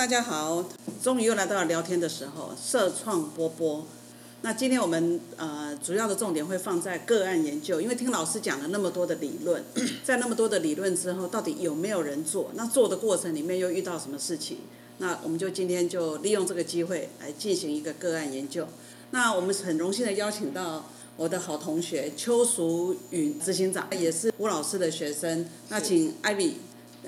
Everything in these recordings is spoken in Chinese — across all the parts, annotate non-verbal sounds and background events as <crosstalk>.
大家好，终于又来到了聊天的时候，社创波波。那今天我们呃主要的重点会放在个案研究，因为听老师讲了那么多的理论，<clears throat> 在那么多的理论之后，到底有没有人做？那做的过程里面又遇到什么事情？那我们就今天就利用这个机会来进行一个个案研究。那我们很荣幸的邀请到我的好同学邱淑云执行长，也是吴老师的学生。那请艾比。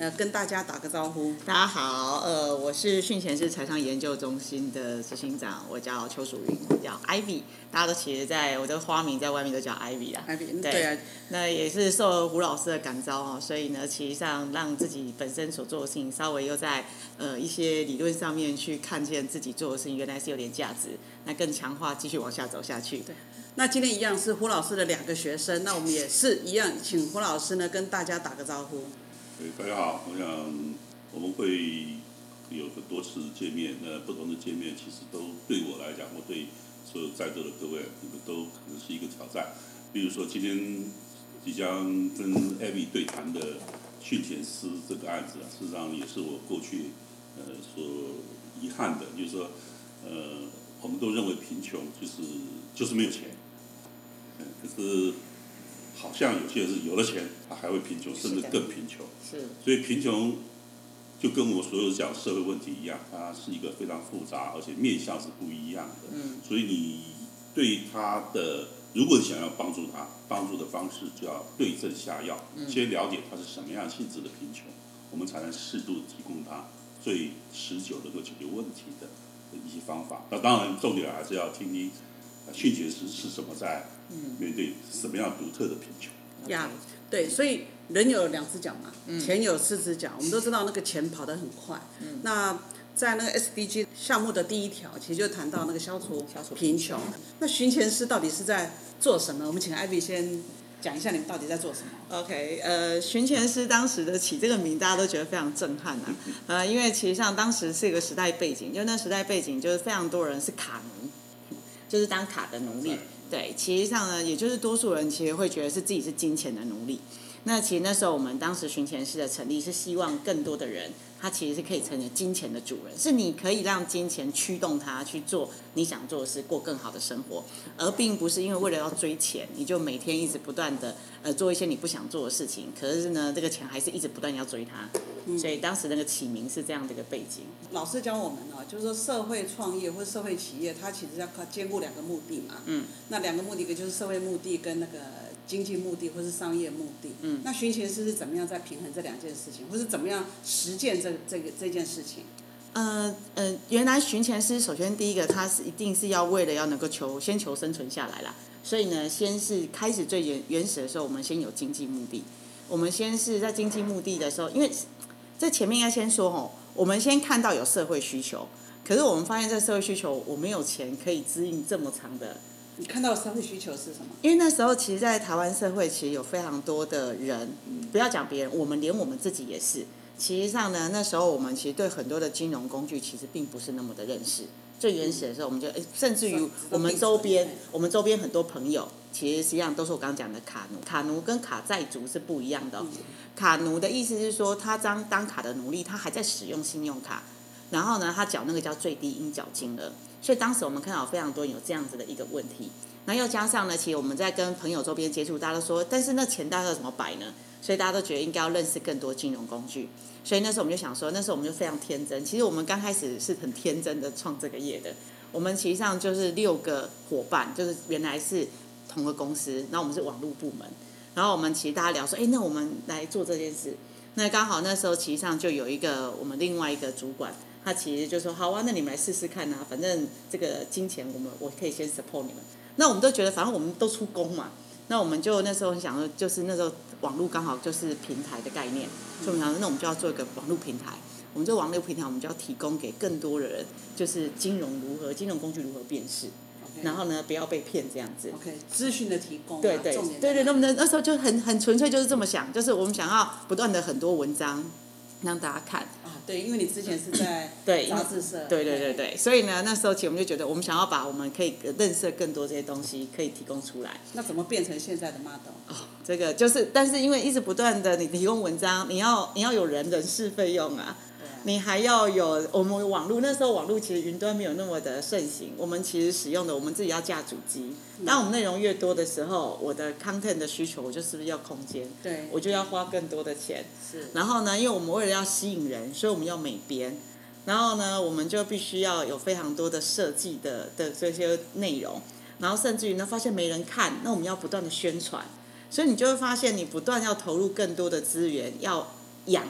呃，跟大家打个招呼。大家好，呃，我是训前式财商研究中心的执行长，我叫邱淑云，叫 Ivy，大家都其实在我的花名在外面都叫 Ivy 啊。Ivy，对啊。那也是受胡老师的感召哦，所以呢，其实上让自己本身所做的事情稍微又在呃一些理论上面去看见自己做的事情原来是有点价值，那更强化继续往下走下去。对。那今天一样是胡老师的两个学生，那我们也是一样，请胡老师呢跟大家打个招呼。大家好，我想我们会有很多次见面，那不同的见面其实都对我来讲，我对所有在座的各位，你们都可能是一个挑战。比如说今天即将跟艾米对谈的训前师这个案子啊，事实上也是我过去呃所遗憾的，就是说呃我们都认为贫穷就是就是没有钱，嗯，可是。好像有些人是有了钱，他还会贫穷，甚至更贫穷。是。所以贫穷就跟我所有讲社会问题一样，它是一个非常复杂，而且面向是不一样的。嗯。所以你对他的，如果你想要帮助他，帮助的方式就要对症下药，先了解他是什么样性质的贫穷，我们才能适度提供他最持久能够解决问题的一些方法。那当然，重点还是要听听。训学是是什么在面对什么样独特的贫穷？呀，对，所以人有两只脚嘛，钱有四只脚。我们都知道那个钱跑得很快。那在那个 SDG 项目的第一条，其实就谈到那个消除贫穷。那寻钱师到底是在做什么？我们请艾比先讲一下，你们到底在做什么？OK，呃，寻钱师当时的起这个名，大家都觉得非常震撼啊。<laughs> 呃，因为其实上当时是一个时代背景，就那时代背景就是非常多人是卡奴。就是当卡的奴隶，对，其实上呢，也就是多数人其实会觉得是自己是金钱的奴隶。那其实那时候我们当时寻钱师的成立是希望更多的人。他其实是可以成为金钱的主人，是你可以让金钱驱动他去做你想做的事，过更好的生活，而并不是因为为了要追钱，你就每天一直不断的呃做一些你不想做的事情。可是呢，这个钱还是一直不断要追他，所以当时那个起名是这样的一个背景。老师教我们哦，就是说社会创业或社会企业，它其实要靠兼顾两个目的嘛。嗯。那两个目的，一个就是社会目的跟那个。经济目的或是商业目的，嗯，那寻钱师是怎么样在平衡这两件事情，或是怎么样实践这这个这件事情？呃呃，原来寻钱师首先第一个，他是一定是要为了要能够求先求生存下来啦，所以呢，先是开始最原原始的时候，我们先有经济目的，我们先是在经济目的的时候，因为在前面应该先说哦，我们先看到有社会需求，可是我们发现这社会需求，我没有钱可以支应这么长的。你看到社会需求是什么？因为那时候，其实，在台湾社会，其实有非常多的人，不要讲别人，我们连我们自己也是。其实上呢，那时候我们其实对很多的金融工具，其实并不是那么的认识。最原始的时候，我们就甚至于我们周边，我们周边很多朋友，其实实际上都是我刚刚讲的卡奴。卡奴跟卡债族是不一样的。卡奴的意思是说，他当当卡的奴隶，他还在使用信用卡，然后呢，他缴那个叫最低应缴金额。所以当时我们看到非常多有这样子的一个问题，那又加上呢，其实我们在跟朋友周边接触，大家都说，但是那钱大概怎么摆呢？所以大家都觉得应该要认识更多金融工具。所以那时候我们就想说，那时候我们就非常天真。其实我们刚开始是很天真的创这个业的。我们其实上就是六个伙伴，就是原来是同个公司，然后我们是网络部门，然后我们其实大家聊说，哎，那我们来做这件事。那刚好那时候其实上就有一个我们另外一个主管。他其实就说好啊，那你们来试试看呐，反正这个金钱我们我可以先 support 你们。那我们都觉得反正我们都出工嘛，那我们就那时候想说，就是那时候网络刚好就是平台的概念，所以我们想说那我们就要做一个网络平台。我们这网络平台，我们就要提供给更多的人，就是金融如何、金融工具如何辨识，然后呢不要被骗这样子。OK，资讯的提供。对对对对，那么那那时候就很很纯粹就是这么想，就是我们想要不断的很多文章让大家看。啊对，因为你之前是在 <coughs> 杂志社。对对对对，所以呢，那时候其实我们就觉得，我们想要把我们可以认识更多这些东西，可以提供出来。那怎么变成现在的 model？哦，这个就是，但是因为一直不断的你提供文章，你要你要有人人事费用啊。你还要有我们网络，那时候网络其实云端没有那么的盛行，我们其实使用的我们自己要架主机。当我们内容越多的时候，我的 content 的需求，我就是不是要空间？对我就要花更多的钱。是然后呢，因为我们为了要吸引人，所以我们要美编。然后呢，我们就必须要有非常多的设计的的这些内容。然后甚至于呢，发现没人看，那我们要不断的宣传。所以你就会发现，你不断要投入更多的资源，要养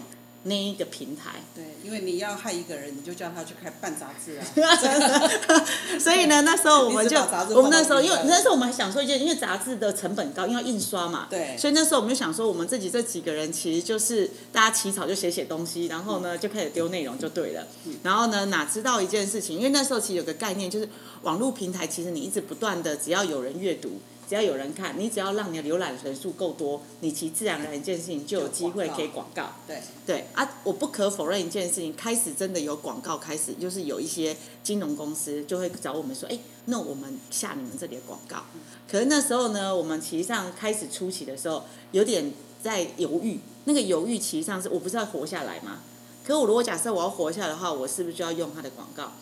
那一个平台。对，因为你要害一个人，你就叫他去开办杂志啊。<laughs> 所以呢，那时候我们就我们那时候，因为那时候我们还想说一件，因为杂志的成本高，因为要印刷嘛，对所以那时候我们就想说，我们自己这几个人其实就是大家起草就写写东西，然后呢就开始丢内容就对了。然后呢，哪知道一件事情，因为那时候其实有个概念，就是网络平台其实你一直不断的，只要有人阅读。只要有人看，你只要让你的浏览人数够多，你其实自然而然一件事情就有机会可以广告。对，对啊，我不可否认一件事情，开始真的有广告，开始就是有一些金融公司就会找我们说，哎，那我们下你们这里的广告。可是那时候呢，我们其实上开始初期的时候，有点在犹豫。那个犹豫其实上是我不是要活下来吗？可我如果假设我要活下来的话，我是不是就要用他的广告？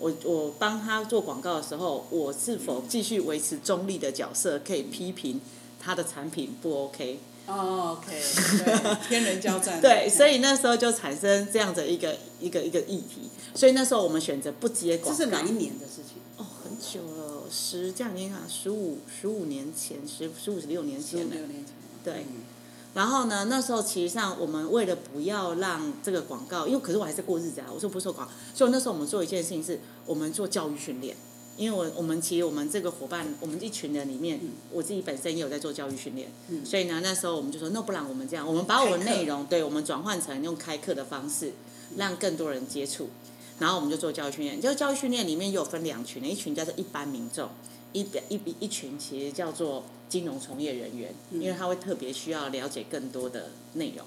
我我帮他做广告的时候，我是否继续维持中立的角色，可以批评他的产品不 OK？哦，OK，对，天人交战。<laughs> 对，所以那时候就产生这样的一个一个一个议题，所以那时候我们选择不接广告。这是哪一年的事情？哦，很久了，十这样你看，十五十五年前，十十五十六年前了。六年前。对嗯然后呢，那时候其实上我们为了不要让这个广告，因为可是我还是过日子啊，我说不做广告，所以那时候我们做一件事情是，我们做教育训练。因为我我们其实我们这个伙伴，我们一群人里面，我自己本身也有在做教育训练，所以呢，那时候我们就说，那不然我们这样，我们把我们开课内容，对我们转换成用开课的方式，让更多人接触，然后我们就做教育训练。就教育训练里面又有分两群，一群叫做一般民众，一一一群其实叫做金融从业人员，因为他会特别需要了解更多的内容。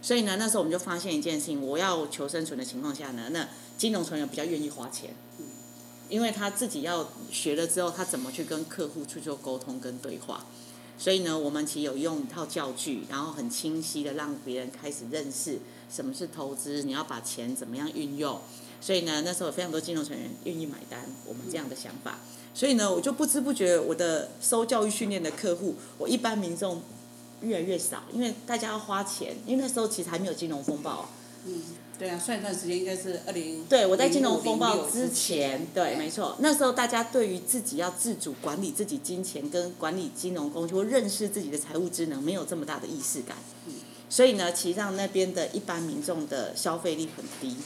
所以呢，那时候我们就发现一件事情：我要求生存的情况下呢，那金融从业人比较愿意花钱，因为他自己要学了之后，他怎么去跟客户去做沟通跟对话。所以呢，我们其实有用一套教具，然后很清晰的让别人开始认识什么是投资，你要把钱怎么样运用。所以呢，那时候有非常多金融成员愿意买单我们这样的想法。所以呢，我就不知不觉我的收教育训练的客户，我一般民众越来越少，因为大家要花钱，因为那时候其实还没有金融风暴。嗯，对啊，算一段时间应该是二零。对，我在金融风暴之之前，对，没错，那时候大家对于自己要自主管理自己金钱跟管理金融工具或认识自己的财务职能，没有这么大的意识感。嗯所以呢，其实让那边的一般民众的消费力很低。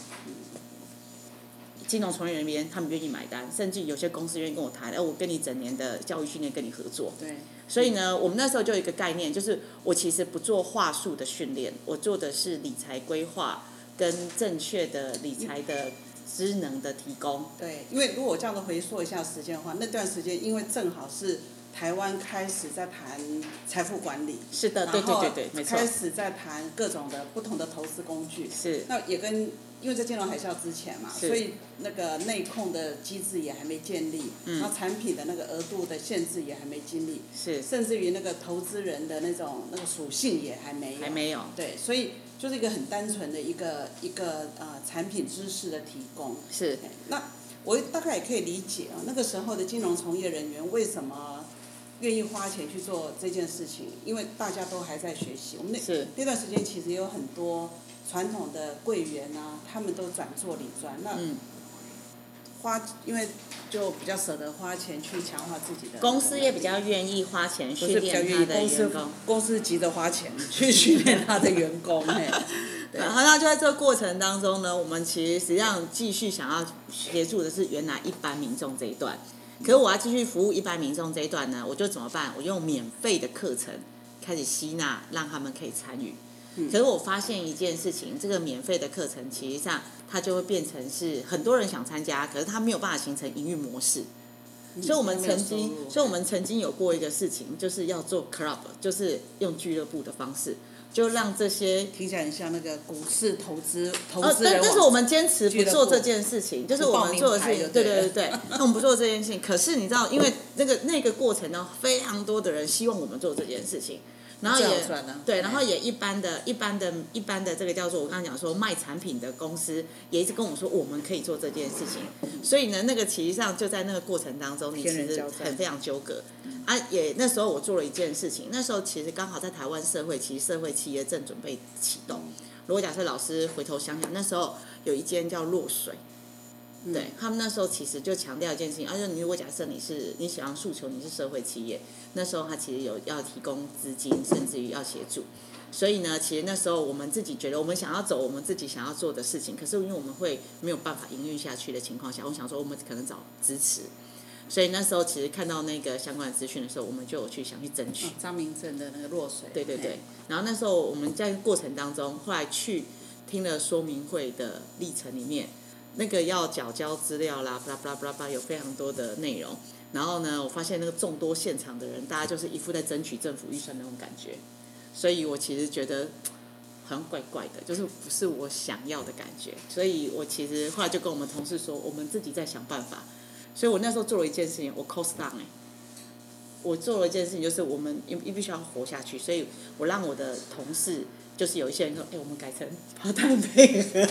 金融从业人员他们愿意买单，甚至有些公司愿意跟我谈，哎，我跟你整年的教育训练跟你合作。对，所以呢，我们那时候就有一个概念，就是我其实不做话术的训练，我做的是理财规划跟正确的理财的职能的提供。对，因为如果我这样子回溯一下时间的话，那段时间因为正好是台湾开始在谈财富管理，是的，对对对对，没错开，始在谈各种的不同的投资工具，是那也跟因为在金融海啸之前嘛，所以那个内控的机制也还没建立，嗯然后产品的那个额度的限制也还没建立，是甚至于那个投资人的那种那个属性也还没有，还没有，对，所以就是一个很单纯的一个一个呃产品知识的提供。是那我大概也可以理解啊，那个时候的金融从业人员为什么愿意花钱去做这件事情？因为大家都还在学习。我们那那段时间其实有很多传统的柜员啊，他们都转做理专，那嗯，花因为就比较舍得花钱去强化自己的公司也比较愿意花钱训练他的员工。公司急着花钱去训练他的员工，<laughs> 然后那就在这个过程当中呢，我们其实实际上继续想要协助的是原来一般民众这一段。可是我要继续服务一般民众这一段呢，我就怎么办？我用免费的课程开始吸纳，让他们可以参与。可是我发现一件事情，这个免费的课程其实上它就会变成是很多人想参加，可是它没有办法形成营运模式。所以我们曾经，所以我们曾经有过一个事情，就是要做 club，就是用俱乐部的方式，就让这些听起来很像那个股市投资投呃，资人网。但但是我们坚持不做这件事情，就是我们做的事情，对对对对，那我们不做这件事情。可是你知道，因为那个那个过程呢，非常多的人希望我们做这件事情，然后也啊对，然后也一般的、一般的、一般的这个叫做我刚刚讲说卖产品的公司，也一直跟我说我们可以做这件事情。所以呢，那个其实上就在那个过程当中，你其实很非常纠葛啊。也那时候我做了一件事情，那时候其实刚好在台湾社会，其实社会企业正准备启动。如果假设老师回头想想，那时候有一间叫落水。对他们那时候其实就强调一件事情，而且你如果假设你是你想要诉求你是社会企业，那时候他其实有要提供资金，甚至于要协助。所以呢，其实那时候我们自己觉得我们想要走我们自己想要做的事情，可是因为我们会没有办法营运下去的情况下，我想说我们可能找支持。所以那时候其实看到那个相关的资讯的时候，我们就有去想去争取。哦张明正的那个落水，对对对，然后那时候我们在过程当中，后来去听了说明会的历程里面，那个要缴交资料啦，巴拉巴拉巴拉巴拉，有非常多的内容。然后呢，我发现那个众多现场的人，大家就是一副在争取政府预算那种感觉，所以我其实觉得好像怪怪的，就是不是我想要的感觉。所以我其实后来就跟我们同事说，我们自己在想办法。所以我那时候做了一件事情，我 cost down 哎、我做了一件事情，就是我们因因必须要活下去，所以我让我的同事，就是有一些人说，哎、我们改成 part time 配合，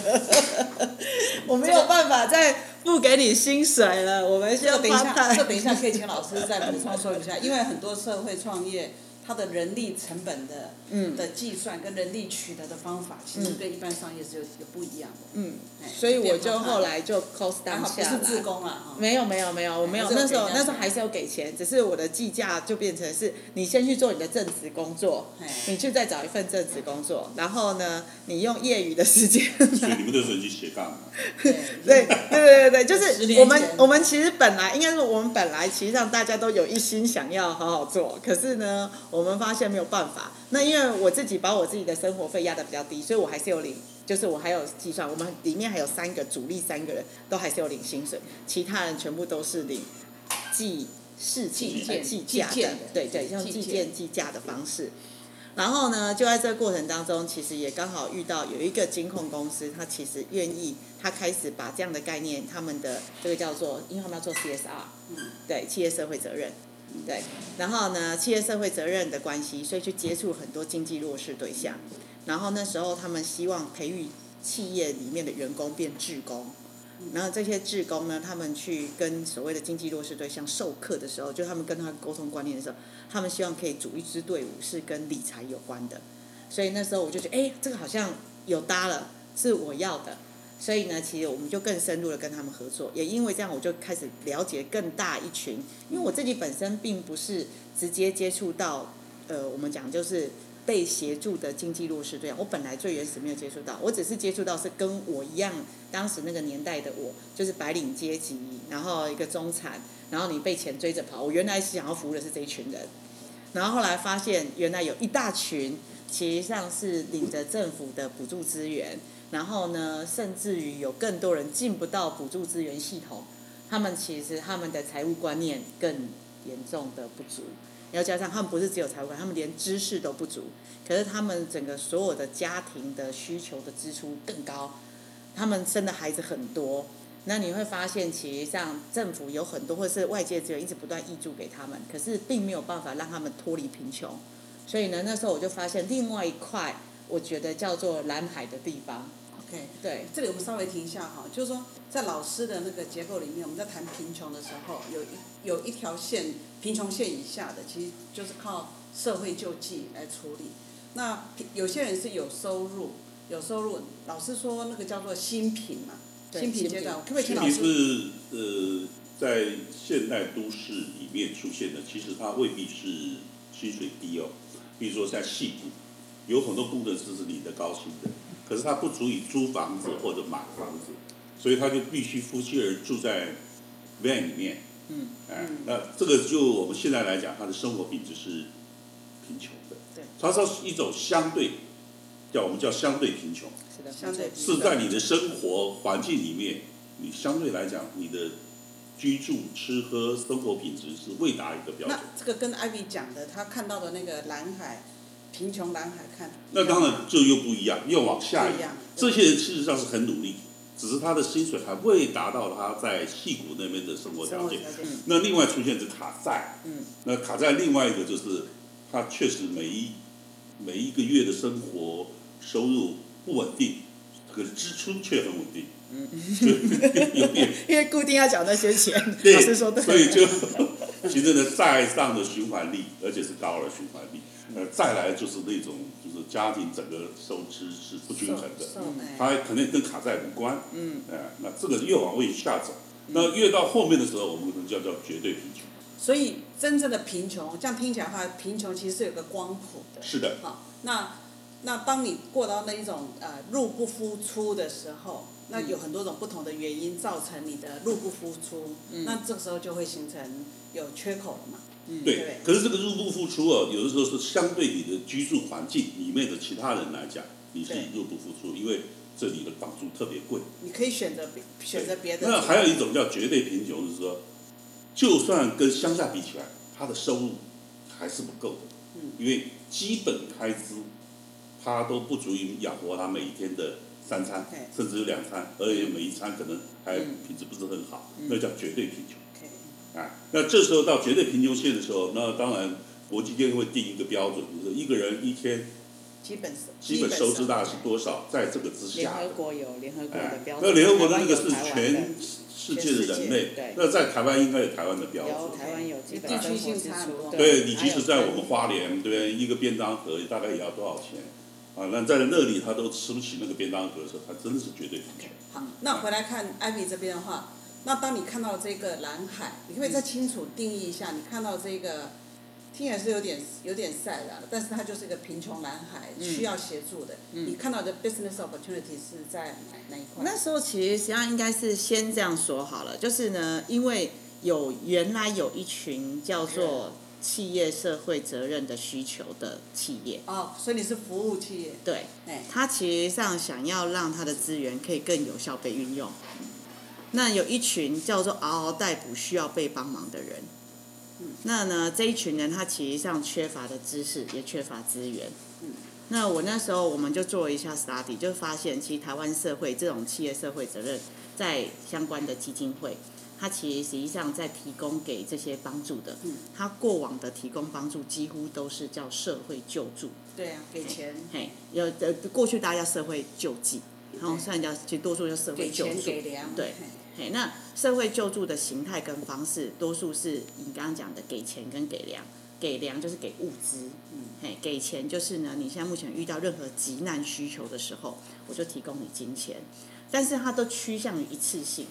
<laughs> 我没有办法再不给你薪水了，我们就这个等一下这等一下可以请老师再补充说一下，因为很多社会创业，它的人力成本的嗯的计算跟人力取得的方法，其实跟一般商业是有有不一样的。嗯，哎所以我就后来就 cost 还 down 下是自来。工啊，没有没有没有，我没有。那时候那时候还是要给钱，只是我的计价就变成是你先去做你的正职工作嘿，你去再找一份正职工作，然后呢，你用业余的时间所以你们那时候已经斜杠了。对对对对对对，就是我们我们其实本来应该说我们本来其实上大家都有一心想要好好做，可是呢，我我们发现没有办法。那因为我自己把我自己的生活费压得比较低，所以我还是有领，就是我还有计算，我们里面还有三个主力三个人都还是有领薪水，其他人全部都是领计事情计计价的，对对，用计件计价的方式。然后呢，就在这个过程当中，其实也刚好遇到有一个金控公司，他其实愿意，他开始把这样的概念，他们的这个叫做，因为他们要做 CSR，对，企业社会责任，对。然后呢，企业社会责任的关系，所以去接触很多经济弱势对象。然后那时候他们希望培育企业里面的员工变志工，然后这些志工呢，他们去跟所谓的经济弱势对象授课的时候，就他们跟他沟通观念的时候，他们希望可以组一支队伍是跟理财有关的。所以那时候我就觉得，哎，这个好像有搭了，是我要的。所以呢，其实我们就更深入的跟他们合作，也因为这样，我就开始了解更大一群。因为我自己本身并不是直接接触到，呃，我们讲就是被协助的经济弱势对象，我本来最原始没有接触到，我只是接触到是跟我一样，当时那个年代的我，就是白领阶级，然后一个中产，然后你被钱追着跑。我原来是想要服务的是这一群人，然后后来发现原来有一大群，其实上是领着政府的补助资源，然后呢，甚至于有更多人进不到补助资源系统，他们其实他们的财务观念更严重的不足。要加上他们不是只有财务观，他们连知识都不足，可是他们整个所有的家庭的需求的支出更高，他们生的孩子很多，那你会发现，其实上政府有很多或是外界资源一直不断挹注给他们，可是并没有办法让他们脱离贫穷。所以呢，那时候我就发现另外一块，我觉得叫做蓝海的地方。OK，对，这里我们稍微停一下哈，就是说在老师的那个结构里面，我们在谈贫穷的时候，有一有一条线，贫穷线以下的，其实就是靠社会救济来处理。那有些人是有收入，有收入，老师说那个叫做新贫嘛，对新贫阶段，新可不可以请老师？是呃，在现代都市里面出现的，其实它未必是薪水低哦。比如说像戏谷，有很多工程师是领的高薪的，可是他不足以租房子或者买房子，所以他就必须夫妻儿住在 van 里面。嗯，哎嗯，那这个就我们现在来讲，他的生活品质是贫穷的。对，它是一种相对，叫我们叫相对贫穷。是的，相对是在你的生活环境里面，你相对来讲，你的居住、吃喝、生活品质是未达一个标准那。这个跟艾比讲的，他看到的那个蓝海，贫穷蓝海看，那当然就又不一样，又往下一样这些人事实上是很努力，只是他的薪水还未达到他在戏谷那边的生活条件。生活条件。那另外出现是卡债，嗯，那卡债另外一个就是，他确实每一每一个月的生活收入不稳定，可是支出却很稳定，嗯，<laughs> 因为固定要缴那些钱，<laughs> 对，老师说对，所以就 <laughs> 其实呢，债上的循环力，而且是高额循环力。呃，再来就是那种，就是家庭整个收支是不均衡的，它肯定跟卡债无关。嗯，哎，那这个越往位下走，那越到后面的时候，我们可能叫叫绝对贫穷。所以真正的贫穷，这样听起来的话，贫穷其实是有个光谱的。是的，好，那那当你过到那一种呃入不敷出的时候，那有很多种不同的原因造成你的入不敷出，那这个时候就会形成有缺口了嘛。对对，可是这个入不敷出哦，有的时候是相对你的居住环境里面的其他人来讲，你是入不敷出，因为这里的房租特别贵。你可以选择别选择别的。那还有一种叫绝对贫穷，就是说，就算跟乡下比起来，他的收入还是不够的，嗯因为基本开支他都不足以养活他每一天的三餐，甚至有两餐，而且每一餐可能还嗯品质不是很好，那叫绝对贫穷。啊，那这时候到绝对贫穷线的时候，那当然国际间会定一个标准，就是一个人一天基本基本收支大概是多少，在这个之下联。合国有联合国的哎标，准，那联合国的那个是全世界的人类，那在台湾应该有台湾的标有准。台湾有基本地区性生活支出差对你即使在我们花莲，对不对？一个便当盒大概也要多少钱？啊，那在那里他都吃不起那个便当盒的时候，他真的是绝对贫穷。好，那回来看艾比这边的话，那当你看到这个蓝海，你可不可以再清楚定义一下？你看到这个，听起来是有点有点 sad 啊，但是它就是一个贫穷蓝海，需要协助的。你看到的 business opportunity 是在哪哪一块？那时候其实实际上应该是先这样说好了，就是呢，因为有原来有一群叫做企业社会责任的需求的企业，哦，所以你是服务企业，对，哎，他其实上想要让他的资源可以更有效被运用。那有一群叫做嗷嗷待哺需要被帮忙的人，那呢这一群人他其实上缺乏的知识也缺乏资源。那我那时候我们就做了一下 study，就发现其实台湾社会这种企业社会责任在相关的基金会，它其实实际上在提供给这些帮助的，它过往的提供帮助几乎都是叫社会救助。对啊，给钱，嘿，有的过去大家叫社会救济，然后对现在叫其实多数叫社会救助。给粮，对嘿嘿，那社会救助的形态跟方式，多数是你刚刚讲的给钱跟给粮。给粮就是给物资，嗯，嘿，给钱就是呢，你现在目前遇到任何急难需求的时候，我就提供你金钱，但是它都趋向于一次性。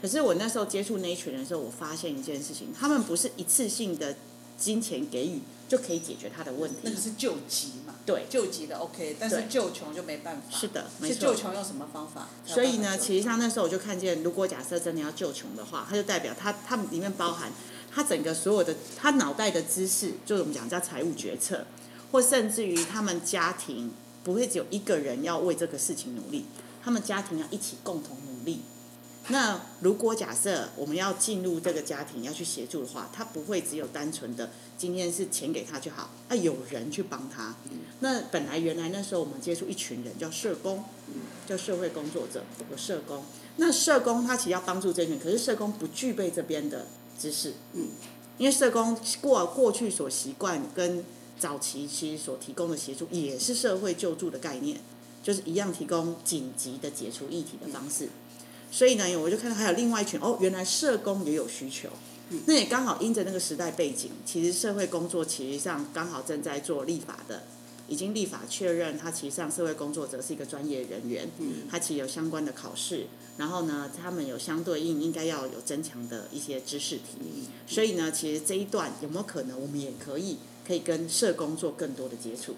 可是我那时候接触那一群人的时候，我发现一件事情，他们不是一次性的金钱给予就可以解决他的问题那。个是救急嘛，对，救急的 OK，但是救穷就没办法。是的，没是错。救穷用什么方法？所以呢，其实上那时候我就看见，如果假设真的要救穷的话，它就代表他他们里面包含他整个所有的他脑袋的知识，就是我们讲叫财务决策，或甚至于他们家庭不会只有一个人要为这个事情努力，他们家庭要一起共同努力。那如果假设我们要进入这个家庭要去协助的话，他不会只有单纯的今天是钱给他就好，那有人去帮他。那本来原来那时候我们接触一群人叫社工，叫社会工作者，有社工。那社工他其实要帮助这群人，可是社工不具备这边的知识，嗯，因为社工过过去所习惯跟早期其实所提供的协助也是社会救助的概念，就是一样提供紧急的解除议题的方式。所以呢，我就看到还有另外一群哦，原来社工也有需求。那也刚好因着那个时代背景，其实社会工作其实上刚好正在做立法的，已经立法确认他其实上社会工作者是一个专业人员，他其实有相关的考试，然后呢，他们有相对应应该要有增强的一些知识题。所以呢，其实这一段有没有可能我们也可以可以跟社工做更多的接触？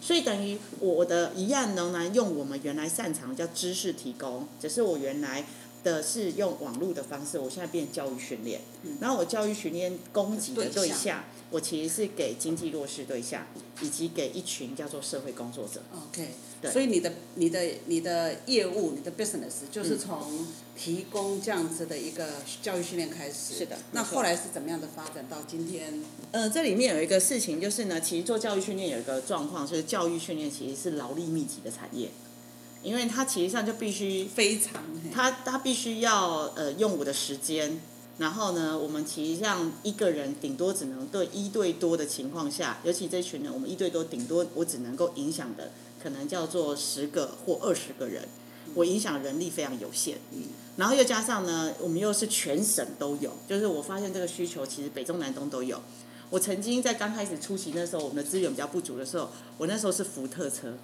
所以等于我的一样仍然用我们原来擅长叫知识提供，只是我原来的是用网络的方式，我现在变教育训练。然后我教育训练供给的对象，我其实是给经济弱势对象，以及给一群叫做社会工作者。OK，对所以你的你的你的业务，你的 business 就是从提供这样子的一个教育训练开始。是的那后来是怎么样的发展到今天？呃，这里面有一个事情，就是呢，其实做教育训练有一个状况，就是教育训练其实是劳力密集的产业，因为它其实上就必须非常嘿他他必须要呃用我的时间，然后呢，我们其实像一个人顶多只能对一对多的情况下，尤其这群人，我们一对多顶多我只能够影响的可能叫做十个或二十个人，我影响人力非常有限。嗯然后又加上呢，我们又是全省都有，就是我发现这个需求其实北中南东都有。我曾经在刚开始出席那时候，我们的资源比较不足的时候，我那时候是福特车，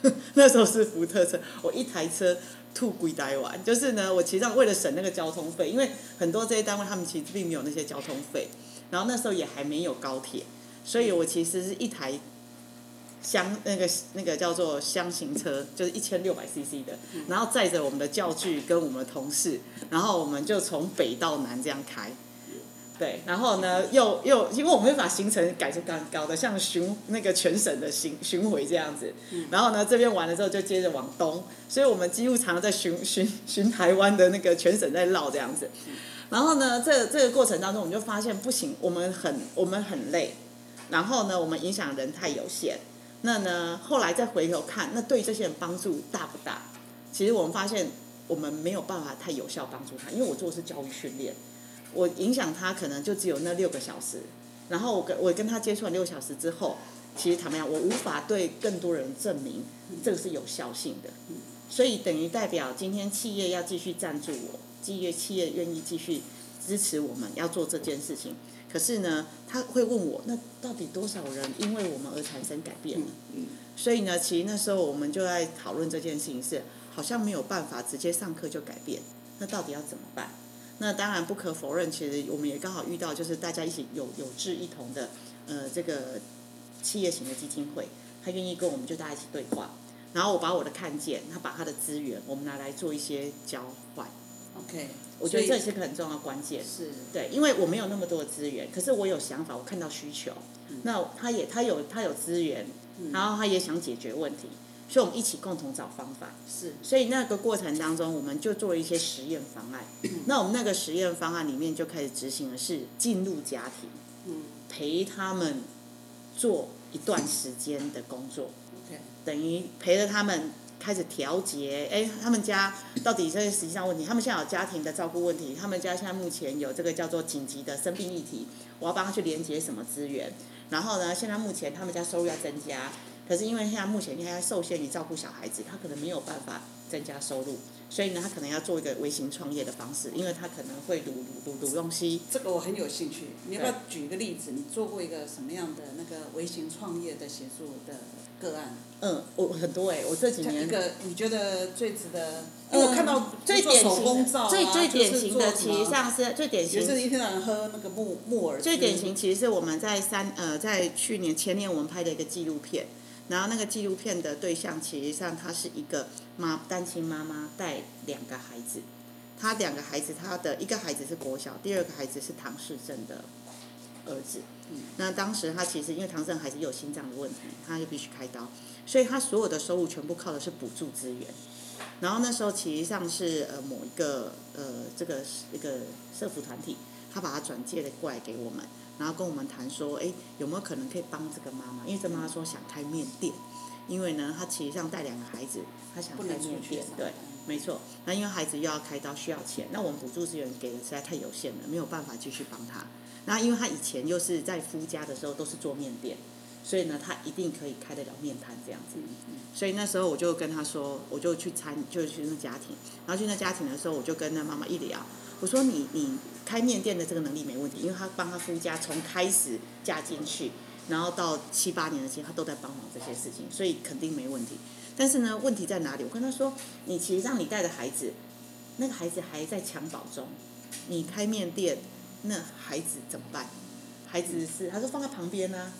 <laughs> 那时候是福特车，我一台车吐归呆完，就是呢，我其实上为了省那个交通费，因为很多这些单位他们其实并没有那些交通费，然后那时候也还没有高铁，所以我其实是一台箱那个那个叫做箱型车，就是一千六百 CC 的，然后载着我们的教具跟我们的同事，然后我们就从北到南这样开。对，然后呢，又又因为我们会把行程改成搞搞得像巡那个全省的巡巡回这样子，然后呢这边完了之后就接着往东，所以我们几乎常常在巡 <laughs> 巡巡台湾的那个全省在绕这样子，然后呢这这个过程当中我们就发现不行，我们很我们很累，然后呢我们影响人太有限，那呢后来再回头看，那对这些人帮助大不大？其实我们发现我们没有办法太有效帮助他，因为我做的是教育训练。我影响他可能就只有那六个小时，然后我跟我跟他接触了六小时之后，其实怎么样？我无法对更多人证明这个是有效性的，所以等于代表今天企业要继续赞助我，企业企业愿意继续支持我们要做这件事情。可是呢，他会问我，那到底多少人因为我们而产生改变呢？所以呢，其实那时候我们就在讨论这件事情，是好像没有办法直接上课就改变，那到底要怎么办？那当然不可否认，其实我们也刚好遇到，就是大家一起有有志一同的，呃，这个企业型的基金会，他愿意跟我们就大家一起对话，然后我把我的看见，他把他的资源，我们拿来做一些交换。OK，我觉得这也是个很重要的关键。是对，因为我没有那么多的资源，可是我有想法，我看到需求，那他也他有他有资源，然后他也想解决问题，所以我们一起共同找方法。是所以那个过程当中，我们就做了一些实验方案。那我们那个实验方案里面就开始执行的是进入家庭，嗯陪他们做一段时间的工作，OK 等于陪着他们开始调节。哎，他们家到底这些实际上问题？他们现在有家庭的照顾问题，他们家现在目前有这个叫做紧急的生病议题，我要帮他去连接什么资源？然后呢，现在目前他们家收入要增加，可是因为现在目前现在受限于照顾小孩子，他可能没有办法增加收入，所以呢，他可能要做一个微型创业的方式，因为他可能会卤卤卤卤东西。这个我很有兴趣，你要不要举一个例子？你做过一个什么样的那个微型创业的协助的个案？嗯，我很多哎、我这几年一个你觉得最值得？因为我看到嗯最典型的、最最典型的，其实上是最典型就是一天到晚喝那个木木耳。最典型其实是我们在三呃，在去年前年我们拍的一个纪录片，然后那个纪录片的对象其实上她是一个妈单亲妈妈带两个孩子，她两个孩子，她的一个孩子是国小，第二个孩子是唐氏症的儿子。那当时她其实因为唐氏症孩子有心脏的问题，他就必须开刀，所以她所有的收入全部靠的是补助资源。然后那时候其实上是呃某一个呃这个一个社服团体，他把他转借了过来给我们，然后跟我们谈说，哎，有没有可能可以帮这个妈妈？因为这妈妈说想开面店，因为呢，她其实上带两个孩子，她想开面店对，没错。那因为孩子又要开刀需要钱，那我们补助资源给的实在太有限了，没有办法继续帮她。那因为她以前又是在夫家的时候都是做面店，所以呢，她一定可以开得了面摊这样子。所以那时候我就跟她说，我就去参，就去那家庭，然后去那家庭的时候，我就跟那妈妈一聊，我说你你开面店的这个能力没问题，因为他帮他夫家从开始嫁进去，然后到七八年的间，他都在帮忙这些事情，所以肯定没问题。但是呢，问题在哪里？我跟他说，你其实让你带的孩子，那个孩子还在襁褓中，你开面店，那孩子怎么办？孩子是他说放在旁边呢、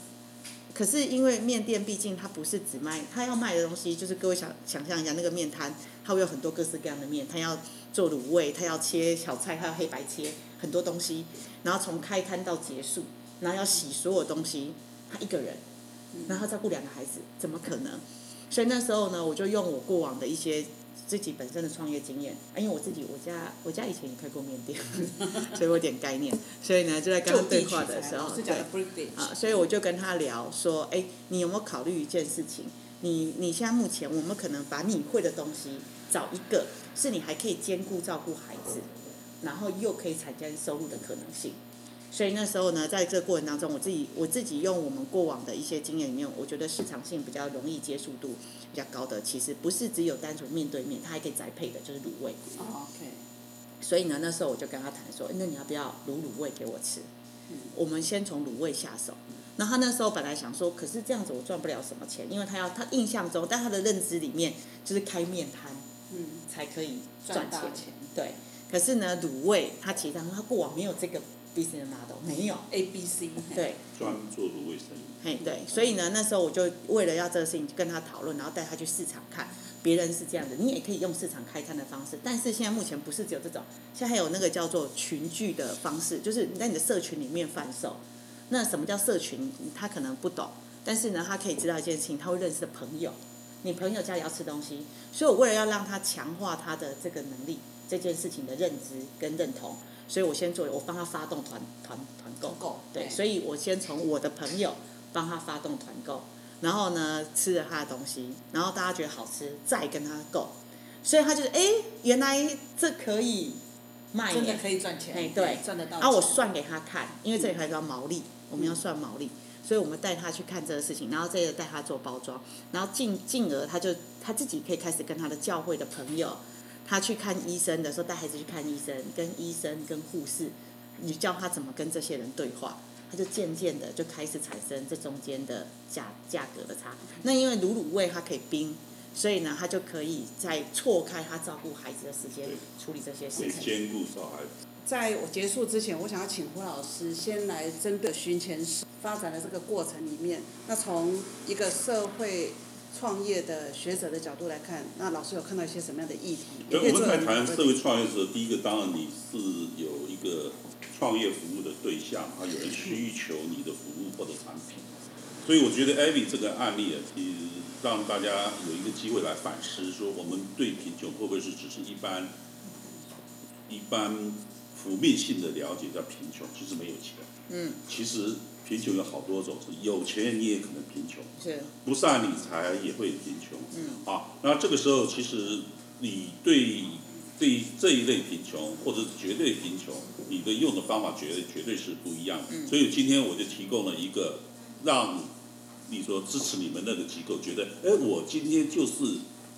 可是因为面店毕竟它不是只卖，它要卖的东西就是各位想想象一下，那个面摊它会有很多各式各样的面，它要做卤味，它要切小菜，它要黑白切很多东西，然后从开摊到结束，然后要洗所有东西，他一个人，然后照顾两个孩子，怎么可能？所以那时候呢，我就用我过往的一些自己本身的创业经验，啊，因为我自己我家我家以前也开过面店，<laughs> 所以我有点概念，所以呢就在跟他对话的时候，对啊，所以我就跟他聊说，哎，你有没有考虑一件事情？你你现在目前，我们可能把你会的东西找一个，是你还可以兼顾照顾孩子，然后又可以产生收入的可能性。所以那时候呢，在这个过程当中，我自己我自己用我们过往的一些经验里面，我觉得市场性比较容易接受度比较高的，其实不是只有单纯面对面，它还可以宅配的，就是卤味。哦，OK，所以呢，那时候我就跟他谈说，那你要不要卤卤味给我吃？我们先从卤味下手。那他那时候本来想说，可是这样子我赚不了什么钱，因为他要他印象中，但他的认知里面，就是开面摊嗯，才可以赚钱。赚大钱对，可是呢，卤味他其实他他过往没有这个 business model，没有。，A B C，对，专做卤味生意。嘿，对，所以呢，那时候我就为了要这个事情跟他讨论，然后带他去市场看，别人是这样的，你也可以用市场开摊的方式，但是现在目前不是只有这种，现在还有那个叫做群聚的方式，就是你在你的社群里面贩售。那什么叫社群？他可能不懂，但是呢，他可以知道一件事情，他会认识的朋友，你朋友家里要吃东西，所以我为了要让他强化他的这个能力，这件事情的认知跟认同，所以我先做，我帮他发动团团团购。够，对，所以我先从我的朋友帮他发动团购，然后呢吃了他的东西，然后大家觉得好吃，再跟他购，所以他就是哎，原来这可以卖真的，可以赚钱，哎对赚得到钱。啊我算给他看，因为这里还叫毛利，我们要算毛利，所以我们带他去看这个事情，然后接着带他做包装，然后进进而他就他自己可以开始跟他的教会的朋友，他去看医生的时候带孩子去看医生，跟医生跟护士，你教他怎么跟这些人对话，他就渐渐的就开始产生这中间的价价格的差。那因为卤卤味它可以冰，所以呢，他就可以在错开他照顾孩子的时间处理这些可以事情。兼顾小孩子。在我结束之前，我想要请胡老师先来针对寻钱师发展的这个过程里面，那从一个社会创业的学者的角度来看，那老师有看到一些什么样的议题？我们在谈社会创业的时候，第一个当然你是有一个创业服务的对象，啊，有人需求你的服务或者产品，所以我觉得 Abby 这个案例啊，其实让大家有一个机会来反思，说我们对贫穷会不会是只是一般一般负面性的了解叫贫穷，其实没有钱。嗯，其实贫穷有好多种，是有钱你也可能贫穷。是，不善理财也会贫穷。嗯，啊，那这个时候其实你对对这一类贫穷或者是绝对贫穷，你的用的方法绝对绝对是不一样。嗯所以今天我就提供了一个让你说支持你们那个机构，觉得哎，我今天就是。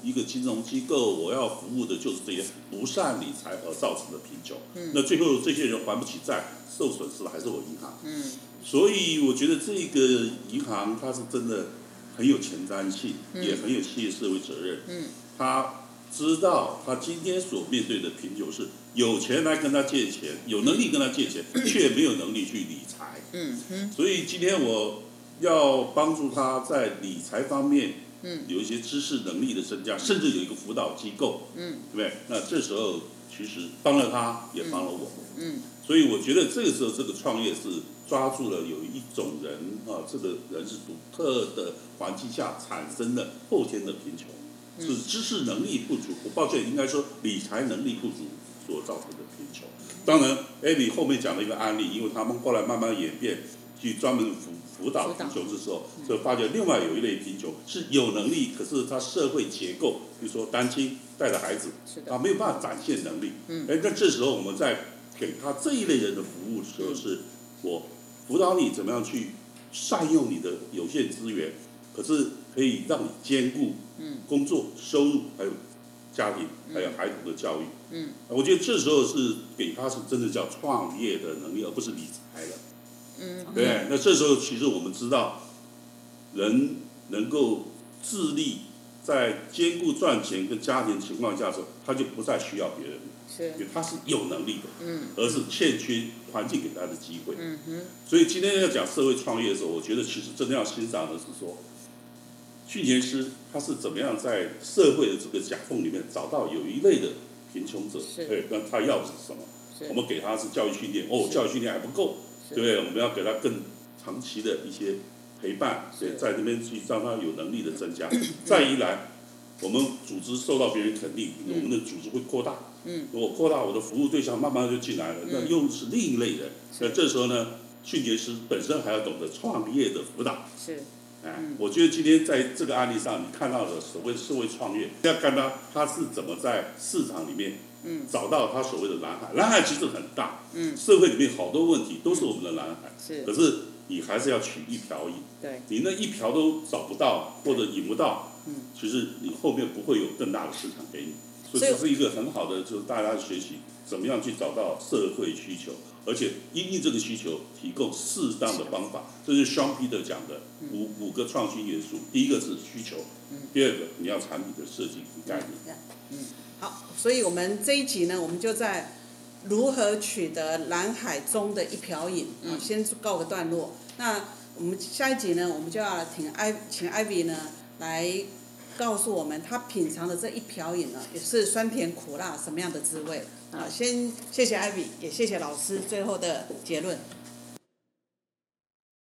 一个金融机构，我要服务的就是这些不善理财而造成的贫穷。嗯那最后这些人还不起债，受损失的还是我银行。嗯所以我觉得这个银行它是真的很有前瞻性，嗯也很有企业社会责任。嗯他知道他今天所面对的贫穷是有钱来跟他借钱，有能力跟他借钱，<coughs> 却没有能力去理财。嗯嗯所以今天我要帮助他在理财方面嗯有一些知识能力的增加，甚至有一个辅导机构，嗯对不对？那这时候其实帮了他，也帮了我。嗯所以我觉得这个时候这个创业是抓住了有一种人啊，这个人是独特的环境下产生的后天的贫穷，是知识能力不足，我抱歉，应该说理财能力不足所造成的贫穷。当然，Abby 后面讲了一个案例，因为他们后来慢慢演变，去专门辅辅导贫穷的时候，就发觉另外有一类贫穷是有能力，可是他社会结构，比如说单亲带着孩子，他没有办法展现能力。嗯哎，那这时候我们在给他这一类人的服务的时候，是我辅导你怎么样去善用你的有限资源，可是可以让你兼顾嗯。工作、收入，还有家庭，还有孩童的教育。嗯，我觉得这时候是给他是真的叫创业的能力，而不是理财了。嗯对，那这时候其实我们知道，人能够自立，在兼顾赚钱跟家庭情况下的时候，他就不再需要别人，是因为他是有能力的，嗯而是欠缺环境给他的机会。嗯哼所以今天要讲社会创业的时候，我觉得其实真的要欣赏的是说，训练师他是怎么样在社会的这个夹缝里面找到有一类的贫穷者，是对，那他要的是什么？我们给他是教育训练，哦，教育训练还不够，对不对？我们要给他更长期的一些陪伴，对，在那边去让他有能力的增加。再一来，我们组织受到别人肯定，嗯我们的组织会扩大。嗯，我扩大我的服务对象，慢慢就进来了，那又是另一类人。那这时候呢，训练师本身还要懂得创业的辅导，是。哎，我觉得今天在这个案例上，你看到的所谓社会创业，要看到他是怎么在市场里面，嗯，找到他所谓的蓝海。蓝海其实很大，嗯，社会里面好多问题都是我们的蓝海，是。可是你还是要取一瓢饮，对，你那一瓢都找不到或者引不到，嗯，其实你后面不会有更大的市场给你。所以这是一个很好的，就是大家学习怎么样去找到社会需求，而且因应这个需求提供适当的方法。这是 Sean Peter 讲的五五个创新元素。第一个是需求，第二个你要产品的设计与概念。嗯好，所以我们这一集呢，我们就在如何取得蓝海中的一瓢饮啊，先告个段落。那我们下一集呢，我们就要请艾请 Ivy 呢来告诉我们他品尝的这一瓢饮呢，也是酸甜苦辣什么样的滋味啊。先谢谢艾米也谢谢老师最后的结论。